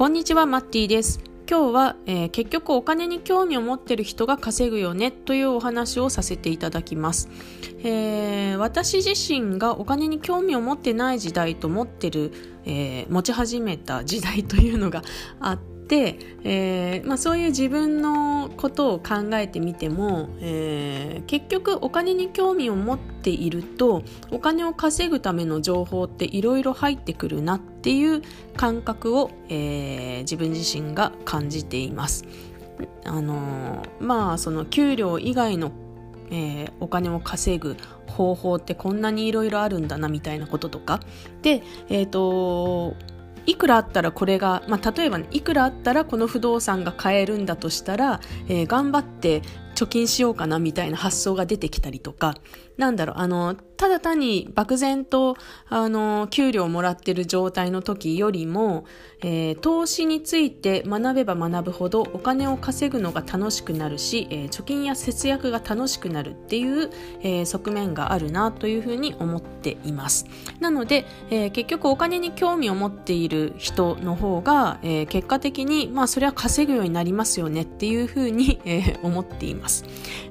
こんにちは、マッティです。今日は、えー、結局お金に興味を持ってる人が稼ぐよねというお話をさせていただきます、えー、私自身がお金に興味を持ってない時代と持ってる、えー、持ち始めた時代というのがあって、でえーまあ、そういう自分のことを考えてみても、えー、結局お金に興味を持っているとお金を稼ぐための情報っていろいろ入ってくるなっていう感覚を、えー、自分自身が感じています。あのまあその給料以外のえー、お金を稼ぐ方法ってこんなにいろいろあるんだなみたいなこととかで、えーといくらあったらこれが、まあ、例えば、ね、いくらあったらこの不動産が買えるんだとしたら、えー、頑張って貯金しようかなみたいな発想が出てきたりとか、なんだろう、あの、ただ単に漠然と、あの、給料をもらってる状態の時よりも、えー、投資について学べば学ぶほどお金を稼ぐのが楽しくなるし、えー、貯金や節約が楽しくなるっていう、えー、側面があるなというふうに思っています。なので、えー、結局お金に興味を持っている人の方が、えー、結果的に、まあそれは稼ぐようになりますよねっていうふうに、えー、思っています。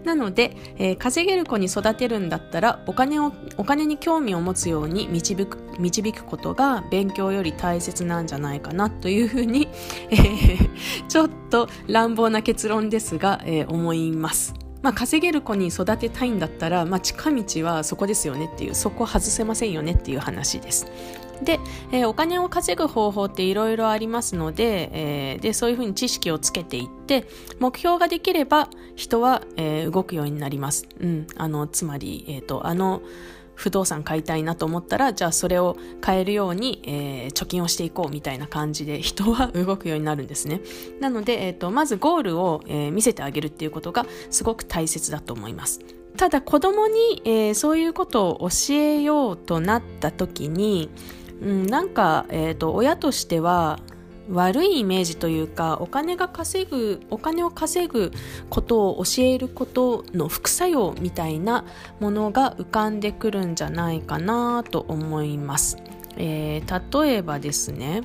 なので、えー、稼げる子に育てるんだったらお金をお金に興味を持つように導く導くことが勉強より大切なんじゃないかなというふうに、えー、ちょっと乱暴な結論ですが、えー、思います。まあ、稼げる子に育てたいんだったら、まあ、近道はそこですよねっていう、そこ外せませんよねっていう話です。で、えー、お金を稼ぐ方法っていろいろありますので,、えー、で、そういうふうに知識をつけていって、目標ができれば人は、えー、動くようになります。うん。あの、つまり、えっ、と、あの、不動産買いたいなと思ったら、じゃあそれを買えるように、えー、貯金をしていこうみたいな感じで人は 動くようになるんですね。なので、え、ー、と、まずゴールを、え、見せてあげるっていうことがすごく大切だと思います。ただ子供に、えー、そういうことを教えようとなった時に、うん、なんか、え、ー、と、親としては、悪いイメージというかお金が稼ぐお金を稼ぐことを教えることの副作用みたいなものが浮かんでくるんじゃないかなと思います、えー、例えばですね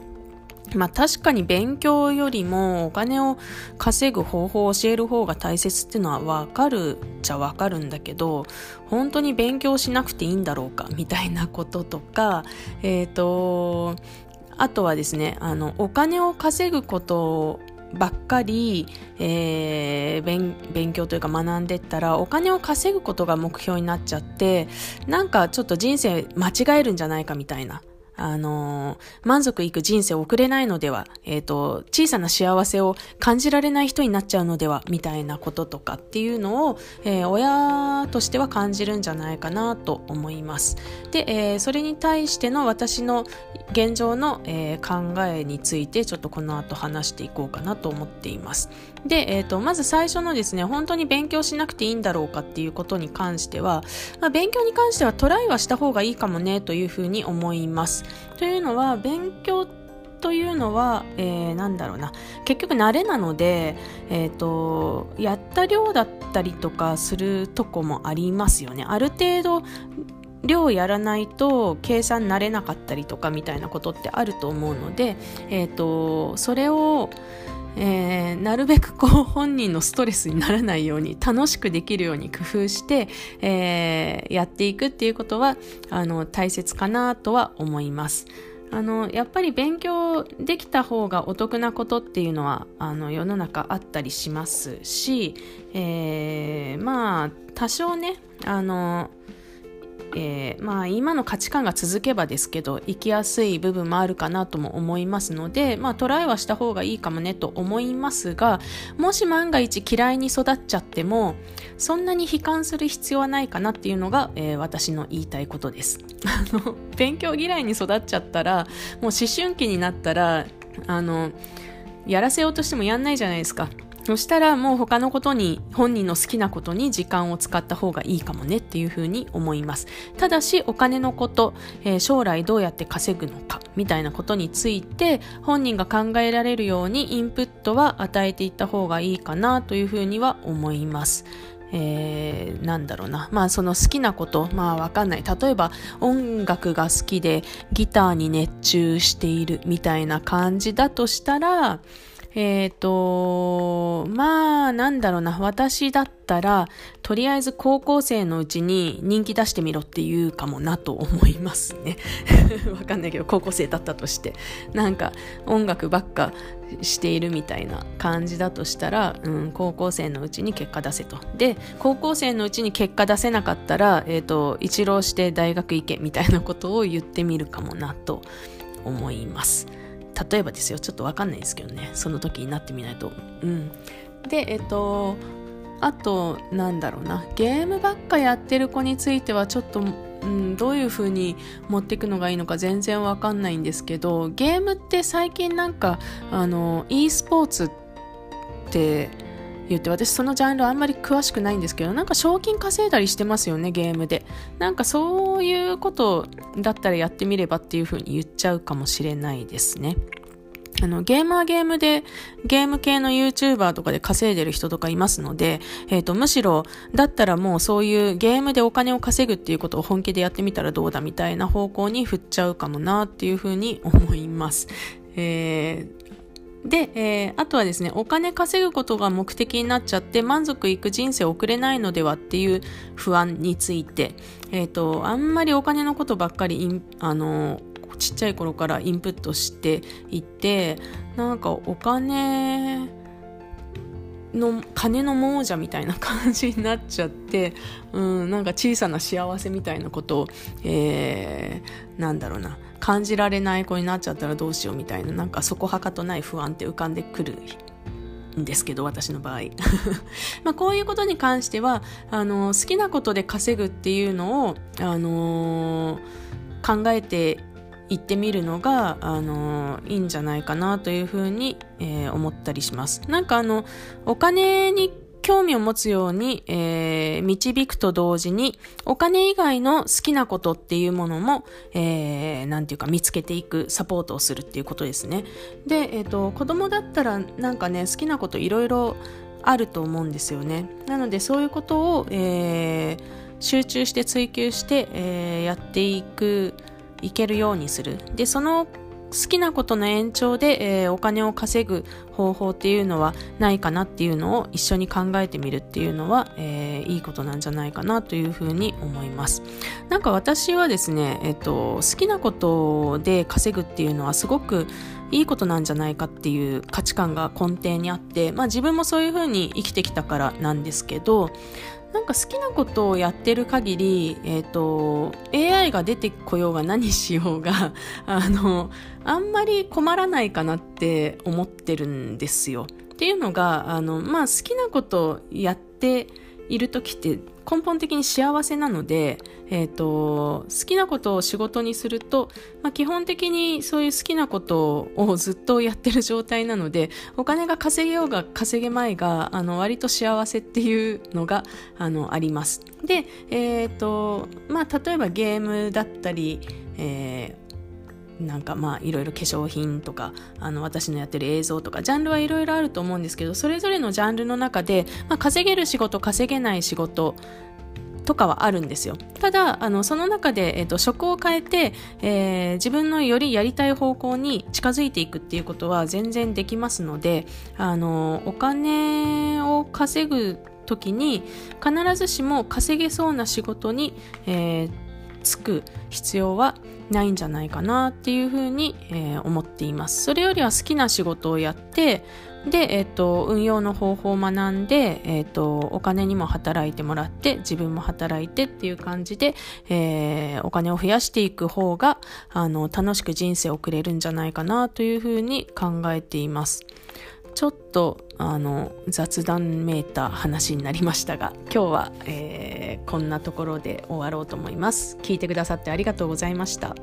まあ確かに勉強よりもお金を稼ぐ方法を教える方が大切っていうのはわかるっちゃわかるんだけど、本当に勉強しなくていいんだろうかみたいなこととか、えっ、ー、と、あとはですね、あの、お金を稼ぐことばっかり、えー、勉勉強というか学んでったらお金を稼ぐことが目標になっちゃってなんかちょっと人生間違えるんじゃないかみたいな。あのー、満足いく人生を送れないのでは、えっ、ー、と、小さな幸せを感じられない人になっちゃうのでは、みたいなこととかっていうのを、えー、親としては感じるんじゃないかなと思います。で、えそれに対しての私の現状の、え考えについて、ちょっとこの後話していこうかなと思っています。で、えっ、と、まず最初のですね、本当に勉強しなくていいんだろうかっていうことに関しては、まあ、勉強に関してはトライはした方がいいかもね、というふうに思います。というのは勉強というのは、えー、なんだろうな。結局慣れなので、えーと、やった量だったりとかするとこもありますよね。ある程度量やらないと計算慣れなかったりとかみたいなことってあると思うので、えーとそれをえー、なるべくこう本人のストレスにならないように楽しくできるように工夫して、えー、やっていくっていうことはあの大切かなとは思います。あのやっぱり勉強できた方がお得なことっていうのはあの世の中あったりしますし、えー、まあ多少ねあのえー、まあ今の価値観が続けばですけど生きやすい部分もあるかなとも思いますのでまあトライはした方がいいかもねと思いますがもし万が一嫌いに育っちゃってもそんなに悲観する必要はないかなっていうのが、えー、私の言いたいことです。あの勉強嫌いに育っちゃったらもう思春期になったらあのやらせようとしてもやんないじゃないですか。そしたらもう他のことに、本人の好きなことに時間を使った方がいいかもねっていうふうに思います。ただしお金のこと、えー、将来どうやって稼ぐのかみたいなことについて本人が考えられるようにインプットは与えていった方がいいかなというふうには思います。えー、なんだろうな、まあその好きなこと、まあわかんない。例えば音楽が好きでギターに熱中しているみたいな感じだとしたら、えっ、ー、と、まあ、なんだろうな、私だったら、とりあえず高校生のうちに人気出してみろって言うかもなと思いますね。わかんないけど、高校生だったとして。なんか、音楽ばっかしているみたいな感じだとしたら、うん、高校生のうちに結果出せと。で、高校生のうちに結果出せなかったら、えっ、ー、と、一浪して大学行けみたいなことを言ってみるかもなと思います。例えばですよちょっと分かんないですけどねその時になってみないと。うん。でえっとあとなんだろうなゲームばっかやってる子についてはちょっとうん、どういう風に持っていくのがいいのか全然わかんないんですけどゲームって最近なんかあの e スポーツって言って私そのジャンルあんまり詳しくないんですけどなんか賞金稼いだりしてますよねゲームでなんかそういうことだったらやってみればっていう風に言っちゃうかもしれないですねあの、ゲームはゲームで、ゲーム系の YouTuber とかで稼いでる人とかいますので、え、ー、と、むしろ、だったらもうそういうゲームでお金を稼ぐっていうことを本気でやってみたらどうだみたいな方向に振っちゃうかもなっていうふうに思います。えーで、えー、あとはですね、お金稼ぐことが目的になっちゃって満足いく人生を送れないのではっていう不安について、えっ、ー、と、あんまりお金のことばっかりあの、ちっちゃい頃からインプットしていて、なんかお金、の金の亡者みたいな感じになっちゃって、うん、なんか小さな幸せみたいなことを、えー、なんだろうな感じられない子になっちゃったらどうしようみたいななんかそこはかとない不安って浮かんでくるんですけど私の場合 まあこういうことに関してはあの好きなことで稼ぐっていうのを、あのー、考えて行ってみるのが、あのいいんじゃないかなというふうに、えー、思ったりします。なんかあの、お金に興味を持つように、えー、導くと同時に、お金以外の好きなことっていうものも、えー、なんていうか見つけていく、サポートをするっていうことですね。で、えっ、ー、と、子供だったらなんかね、好きなこといろいろあると思うんですよね。なので、そういうことを、えー、集中して追求して、えー、やっていく、いけるようにする。で、その好きなことの延長で、えー、お金を稼ぐ方法っていうのはないかなっていうのを一緒に考えてみるっていうのは、えー、いいことなんじゃないかなというふうに思います。なんか私はですね、えっ、ー、と、好きなことで稼ぐっていうのはすごくいいことなんじゃないかっていう価値観が根底にあって、まあ自分もそういうふうに生きてきたからなんですけど、なんか好きなことをやってる限り、え、ー、と、AI が出てこようが何しようが、あの、あんまり困らないかなって思ってるんですよ。っていうのが、あの、まあ、好きなことやっている時って根本的に幸せなので、え、ー、と、好きなことを仕事にすると、まあ、基本的にそういう好きなことをずっとやってる状態なので、お金が稼げようが稼げまいが、あの、割と幸せっていうのが、あの、あります。で、え、ー、と、まあ、例えばゲームだったり、えーなんかまあいろいろ化粧品とかあの私のやってる映像とかジャンルはいろいろあると思うんですけどそれぞれのジャンルの中で、まあ、稼げる仕事稼げない仕事とかはあるんですよ。ただ、あの、その中で、えっ、と、職を変えて、えー、自分のよりやりたい方向に近づいていくっていうことは全然できますので、あの、お金を稼ぐ時に必ずしも稼げそうな仕事に、えー、つく必要はないんじゃないかなっていうふうに、えー、思っています。それよりは好きな仕事をやって、で、えっ、ー、と、運用の方法を学んで、えっ、ー、と、お金にも働いてもらって、自分も働いてっていう感じで、えー、お金を増やしていく方が、あの、楽しく人生を送れるんじゃないかなというふうに考えています。ちょっとあの雑談めいた話になりましたが 今日は、えー、こんなところで終わろうと思います。聞いてくださってありがとうございました。